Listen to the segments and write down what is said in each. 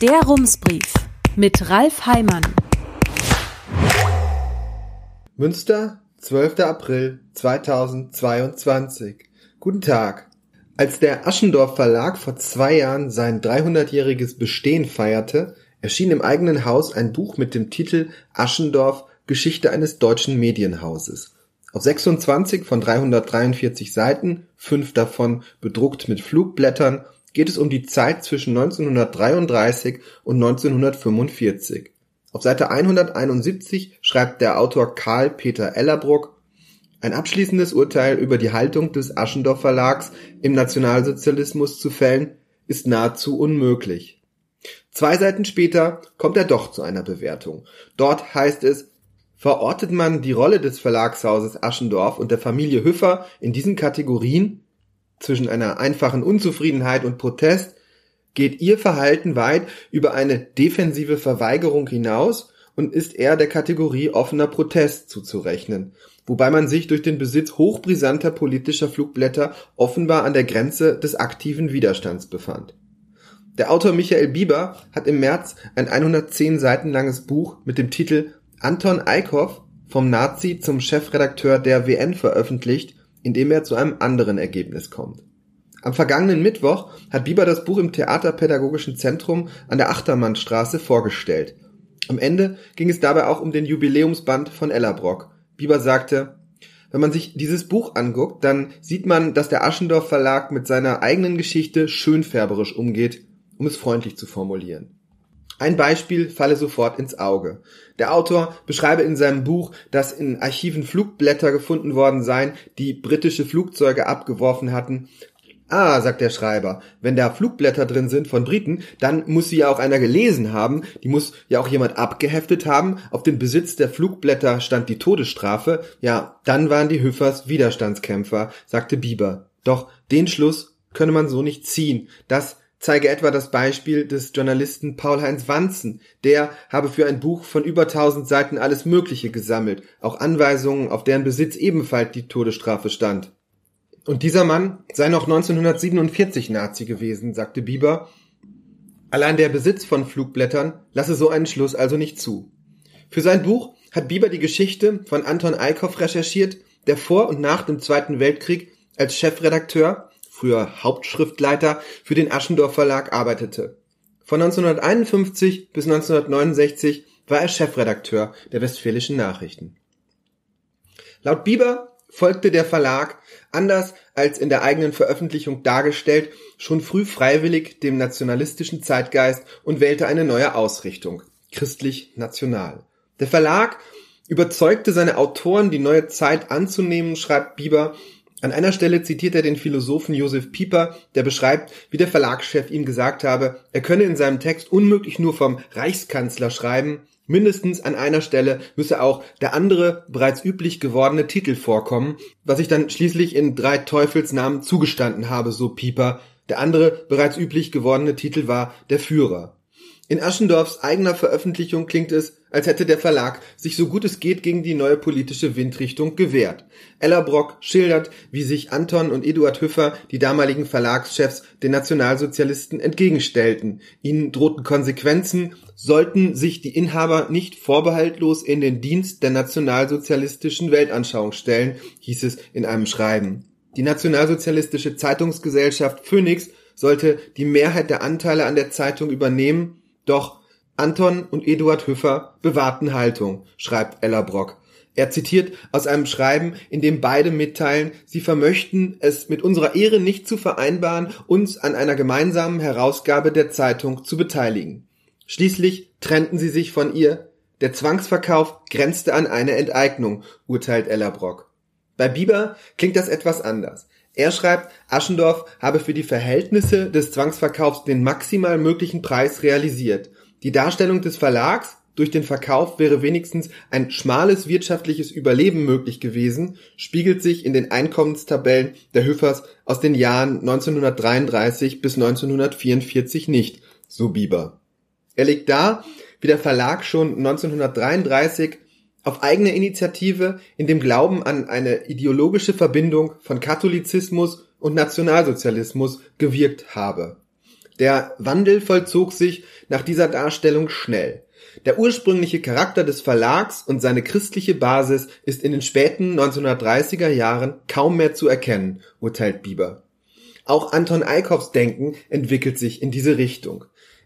Der Rumsbrief mit Ralf Heimann. Münster, 12. April 2022. Guten Tag. Als der Aschendorf Verlag vor zwei Jahren sein 300-jähriges Bestehen feierte, erschien im eigenen Haus ein Buch mit dem Titel Aschendorf Geschichte eines deutschen Medienhauses. Auf 26 von 343 Seiten, fünf davon bedruckt mit Flugblättern, geht es um die Zeit zwischen 1933 und 1945. Auf Seite 171 schreibt der Autor Karl Peter Ellerbruck ein abschließendes Urteil über die Haltung des Aschendorf Verlags im Nationalsozialismus zu fällen, ist nahezu unmöglich. Zwei Seiten später kommt er doch zu einer Bewertung. Dort heißt es, verortet man die Rolle des Verlagshauses Aschendorf und der Familie Hüffer in diesen Kategorien zwischen einer einfachen Unzufriedenheit und Protest, geht ihr Verhalten weit über eine defensive Verweigerung hinaus und ist eher der Kategorie offener Protest zuzurechnen, wobei man sich durch den Besitz hochbrisanter politischer Flugblätter offenbar an der Grenze des aktiven Widerstands befand. Der Autor Michael Bieber hat im März ein 110 Seiten langes Buch mit dem Titel Anton Eickhoff vom Nazi zum Chefredakteur der WN veröffentlicht, in dem er zu einem anderen Ergebnis kommt. Am vergangenen Mittwoch hat Bieber das Buch im Theaterpädagogischen Zentrum an der Achtermannstraße vorgestellt. Am Ende ging es dabei auch um den Jubiläumsband von Ellerbrock. Bieber sagte, wenn man sich dieses Buch anguckt, dann sieht man, dass der Aschendorf Verlag mit seiner eigenen Geschichte schönfärberisch umgeht, um es freundlich zu formulieren. Ein Beispiel falle sofort ins Auge. Der Autor beschreibe in seinem Buch, dass in Archiven Flugblätter gefunden worden seien, die britische Flugzeuge abgeworfen hatten. Ah, sagt der Schreiber, wenn da Flugblätter drin sind von Briten, dann muss sie ja auch einer gelesen haben, die muss ja auch jemand abgeheftet haben, auf den Besitz der Flugblätter stand die Todesstrafe, ja, dann waren die Hüffers Widerstandskämpfer, sagte Bieber. Doch den Schluss könne man so nicht ziehen. Das zeige etwa das Beispiel des Journalisten Paul-Heinz Wanzen. Der habe für ein Buch von über 1000 Seiten alles Mögliche gesammelt, auch Anweisungen, auf deren Besitz ebenfalls die Todesstrafe stand. Und dieser Mann sei noch 1947 Nazi gewesen, sagte Bieber. Allein der Besitz von Flugblättern lasse so einen Schluss also nicht zu. Für sein Buch hat Bieber die Geschichte von Anton Eickhoff recherchiert, der vor und nach dem Zweiten Weltkrieg als Chefredakteur früher Hauptschriftleiter, für den Aschendorf Verlag arbeitete. Von 1951 bis 1969 war er Chefredakteur der Westfälischen Nachrichten. Laut Bieber folgte der Verlag, anders als in der eigenen Veröffentlichung dargestellt, schon früh freiwillig dem nationalistischen Zeitgeist und wählte eine neue Ausrichtung, christlich-national. Der Verlag überzeugte seine Autoren, die neue Zeit anzunehmen, schreibt Bieber, an einer Stelle zitiert er den Philosophen Josef Pieper, der beschreibt, wie der Verlagschef ihm gesagt habe, er könne in seinem Text unmöglich nur vom Reichskanzler schreiben, mindestens an einer Stelle müsse auch der andere bereits üblich gewordene Titel vorkommen, was ich dann schließlich in drei Teufelsnamen zugestanden habe, so Pieper. Der andere bereits üblich gewordene Titel war der Führer. In Aschendorfs eigener Veröffentlichung klingt es, als hätte der Verlag sich so gut es geht gegen die neue politische Windrichtung gewehrt. Ella Brock schildert, wie sich Anton und Eduard Hüffer, die damaligen Verlagschefs, den Nationalsozialisten entgegenstellten. Ihnen drohten Konsequenzen, sollten sich die Inhaber nicht vorbehaltlos in den Dienst der nationalsozialistischen Weltanschauung stellen, hieß es in einem Schreiben. Die nationalsozialistische Zeitungsgesellschaft Phoenix sollte die Mehrheit der Anteile an der Zeitung übernehmen doch Anton und Eduard Hüffer bewahrten Haltung, schreibt Ella Brock. Er zitiert aus einem Schreiben, in dem beide mitteilen, sie vermöchten es mit unserer Ehre nicht zu vereinbaren, uns an einer gemeinsamen Herausgabe der Zeitung zu beteiligen. Schließlich trennten sie sich von ihr. Der Zwangsverkauf grenzte an eine Enteignung, urteilt Ella Brock. Bei Bieber klingt das etwas anders. Er schreibt, Aschendorf habe für die Verhältnisse des Zwangsverkaufs den maximal möglichen Preis realisiert. Die Darstellung des Verlags durch den Verkauf wäre wenigstens ein schmales wirtschaftliches Überleben möglich gewesen, spiegelt sich in den Einkommenstabellen der Hüffers aus den Jahren 1933 bis 1944 nicht, so Bieber. Er legt dar, wie der Verlag schon 1933 auf eigene Initiative in dem Glauben an eine ideologische Verbindung von Katholizismus und Nationalsozialismus gewirkt habe. Der Wandel vollzog sich nach dieser Darstellung schnell. Der ursprüngliche Charakter des Verlags und seine christliche Basis ist in den späten 1930er Jahren kaum mehr zu erkennen, urteilt Bieber. Auch Anton Eickhoffs Denken entwickelt sich in diese Richtung.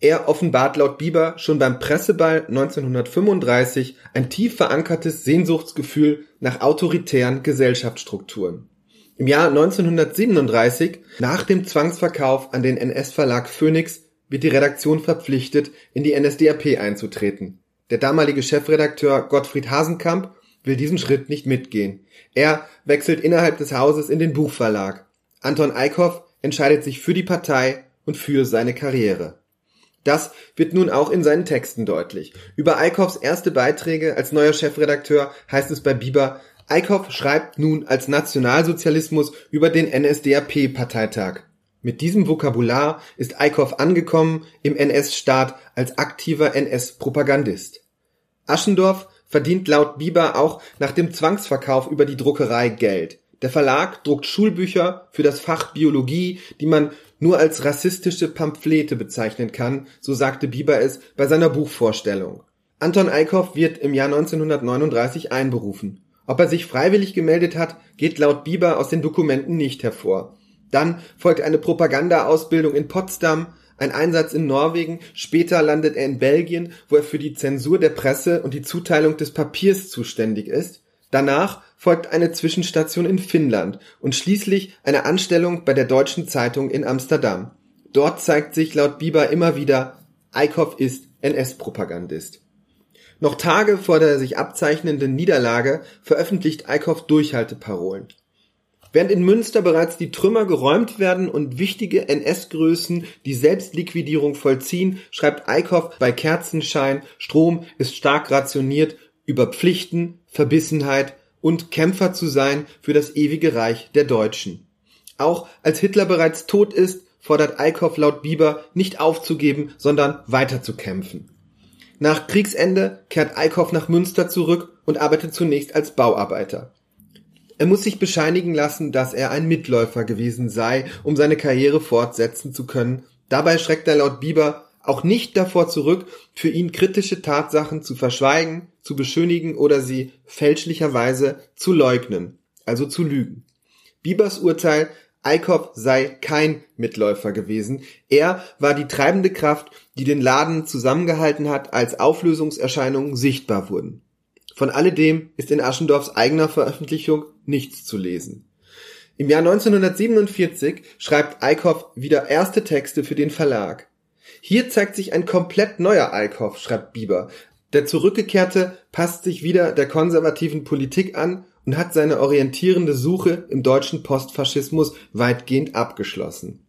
Er offenbart laut Bieber schon beim Presseball 1935 ein tief verankertes Sehnsuchtsgefühl nach autoritären Gesellschaftsstrukturen. Im Jahr 1937, nach dem Zwangsverkauf an den NS-Verlag Phoenix, wird die Redaktion verpflichtet, in die NSDAP einzutreten. Der damalige Chefredakteur Gottfried Hasenkamp will diesen Schritt nicht mitgehen. Er wechselt innerhalb des Hauses in den Buchverlag. Anton Eickhoff entscheidet sich für die Partei und für seine Karriere. Das wird nun auch in seinen Texten deutlich. Über Eickhoffs erste Beiträge als neuer Chefredakteur heißt es bei Bieber, Eickhoff schreibt nun als Nationalsozialismus über den NSDAP-Parteitag. Mit diesem Vokabular ist Eickhoff angekommen im NS-Staat als aktiver NS-Propagandist. Aschendorf verdient laut Bieber auch nach dem Zwangsverkauf über die Druckerei Geld. Der Verlag druckt Schulbücher für das Fach Biologie, die man nur als rassistische Pamphlete bezeichnen kann, so sagte Bieber es bei seiner Buchvorstellung. Anton Eickhoff wird im Jahr 1939 einberufen. Ob er sich freiwillig gemeldet hat, geht laut Bieber aus den Dokumenten nicht hervor. Dann folgt eine Propagandaausbildung in Potsdam, ein Einsatz in Norwegen, später landet er in Belgien, wo er für die Zensur der Presse und die Zuteilung des Papiers zuständig ist. Danach folgt eine Zwischenstation in Finnland und schließlich eine Anstellung bei der Deutschen Zeitung in Amsterdam. Dort zeigt sich laut Bieber immer wieder, Eickhoff ist NS-Propagandist. Noch Tage vor der sich abzeichnenden Niederlage veröffentlicht Eickhoff Durchhalteparolen. Während in Münster bereits die Trümmer geräumt werden und wichtige NS-Größen die Selbstliquidierung vollziehen, schreibt Eickhoff bei Kerzenschein, Strom ist stark rationiert, über Pflichten, Verbissenheit und Kämpfer zu sein für das ewige Reich der Deutschen. Auch als Hitler bereits tot ist, fordert Eickhoff laut Bieber nicht aufzugeben, sondern weiterzukämpfen. Nach Kriegsende kehrt Eickhoff nach Münster zurück und arbeitet zunächst als Bauarbeiter. Er muss sich bescheinigen lassen, dass er ein Mitläufer gewesen sei, um seine Karriere fortsetzen zu können. Dabei schreckt er laut Bieber auch nicht davor zurück, für ihn kritische Tatsachen zu verschweigen, zu beschönigen oder sie fälschlicherweise zu leugnen, also zu lügen. Biebers Urteil, Eickhoff sei kein Mitläufer gewesen. Er war die treibende Kraft, die den Laden zusammengehalten hat, als Auflösungserscheinungen sichtbar wurden. Von alledem ist in Aschendorfs eigener Veröffentlichung nichts zu lesen. Im Jahr 1947 schreibt Eickhoff wieder erste Texte für den Verlag. Hier zeigt sich ein komplett neuer Eickhoff, schreibt Bieber. Der Zurückgekehrte passt sich wieder der konservativen Politik an und hat seine orientierende Suche im deutschen Postfaschismus weitgehend abgeschlossen.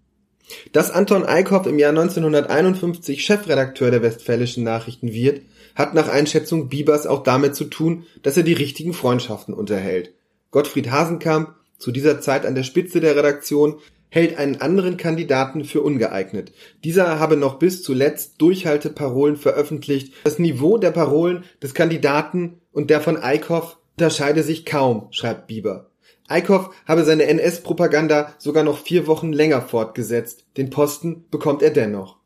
Dass Anton Eickhoff im Jahr 1951 Chefredakteur der Westfälischen Nachrichten wird, hat nach Einschätzung Biebers auch damit zu tun, dass er die richtigen Freundschaften unterhält. Gottfried Hasenkamp, zu dieser Zeit an der Spitze der Redaktion, hält einen anderen Kandidaten für ungeeignet. Dieser habe noch bis zuletzt Durchhalteparolen veröffentlicht. Das Niveau der Parolen des Kandidaten und der von Eickhoff unterscheide sich kaum, schreibt Bieber. Eickhoff habe seine NS-Propaganda sogar noch vier Wochen länger fortgesetzt. Den Posten bekommt er dennoch.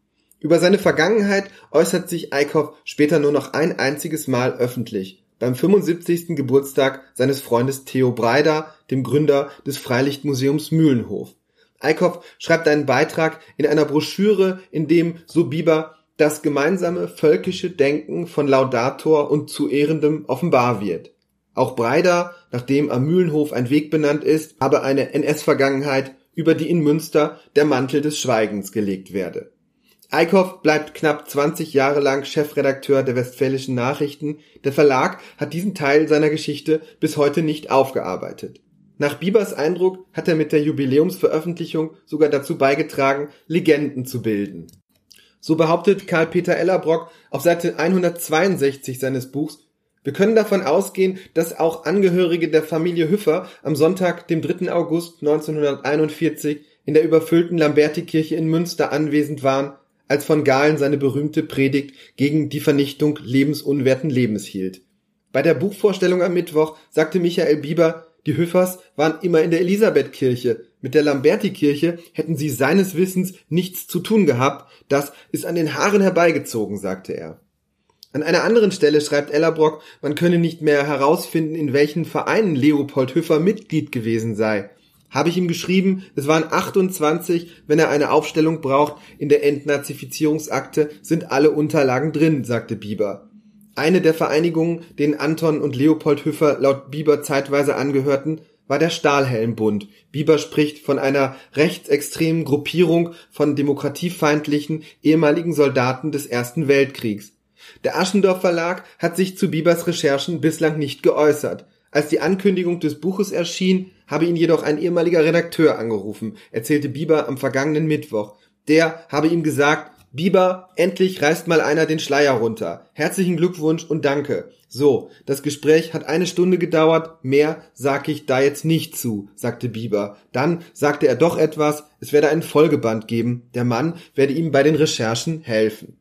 Über seine Vergangenheit äußert sich Eickhoff später nur noch ein einziges Mal öffentlich, beim 75. Geburtstag seines Freundes Theo Breider, dem Gründer des Freilichtmuseums Mühlenhof. Eickhoff schreibt einen Beitrag in einer Broschüre, in dem, so Bieber, das gemeinsame völkische Denken von Laudator und zu Ehrendem offenbar wird. Auch Breider, nachdem am Mühlenhof ein Weg benannt ist, habe eine NS-Vergangenheit, über die in Münster der Mantel des Schweigens gelegt werde. Eickhoff bleibt knapp 20 Jahre lang Chefredakteur der Westfälischen Nachrichten. Der Verlag hat diesen Teil seiner Geschichte bis heute nicht aufgearbeitet. Nach Biebers Eindruck hat er mit der Jubiläumsveröffentlichung sogar dazu beigetragen, Legenden zu bilden. So behauptet Karl-Peter Ellerbrock auf Seite 162 seines Buchs, wir können davon ausgehen, dass auch Angehörige der Familie Hüffer am Sonntag, dem 3. August 1941 in der überfüllten Lambertikirche in Münster anwesend waren, als von Galen seine berühmte Predigt gegen die Vernichtung lebensunwerten Lebens hielt. Bei der Buchvorstellung am Mittwoch sagte Michael Bieber, Die Hüffers waren immer in der Elisabethkirche. Mit der Lamberti-Kirche hätten sie seines Wissens nichts zu tun gehabt. Das ist an den Haaren herbeigezogen, sagte er. An einer anderen Stelle schreibt Ellerbrock, man könne nicht mehr herausfinden, in welchen Vereinen Leopold Hüffer Mitglied gewesen sei. Habe ich ihm geschrieben, es waren 28, wenn er eine Aufstellung braucht, in der Entnazifizierungsakte sind alle Unterlagen drin, sagte Bieber. Eine der Vereinigungen, denen Anton und Leopold Hüffer laut Bieber zeitweise angehörten, war der Stahlhelmbund. Bieber spricht von einer rechtsextremen Gruppierung von demokratiefeindlichen ehemaligen Soldaten des Ersten Weltkriegs. Der Aschendorf Verlag hat sich zu Biebers Recherchen bislang nicht geäußert. Als die Ankündigung des Buches erschien, habe ihn jedoch ein ehemaliger Redakteur angerufen, erzählte Bieber am vergangenen Mittwoch. Der habe ihm gesagt, Bieber, endlich reißt mal einer den Schleier runter. Herzlichen Glückwunsch und danke. So, das Gespräch hat eine Stunde gedauert, mehr sag ich da jetzt nicht zu, sagte Bieber. Dann sagte er doch etwas, es werde einen Folgeband geben, der Mann werde ihm bei den Recherchen helfen.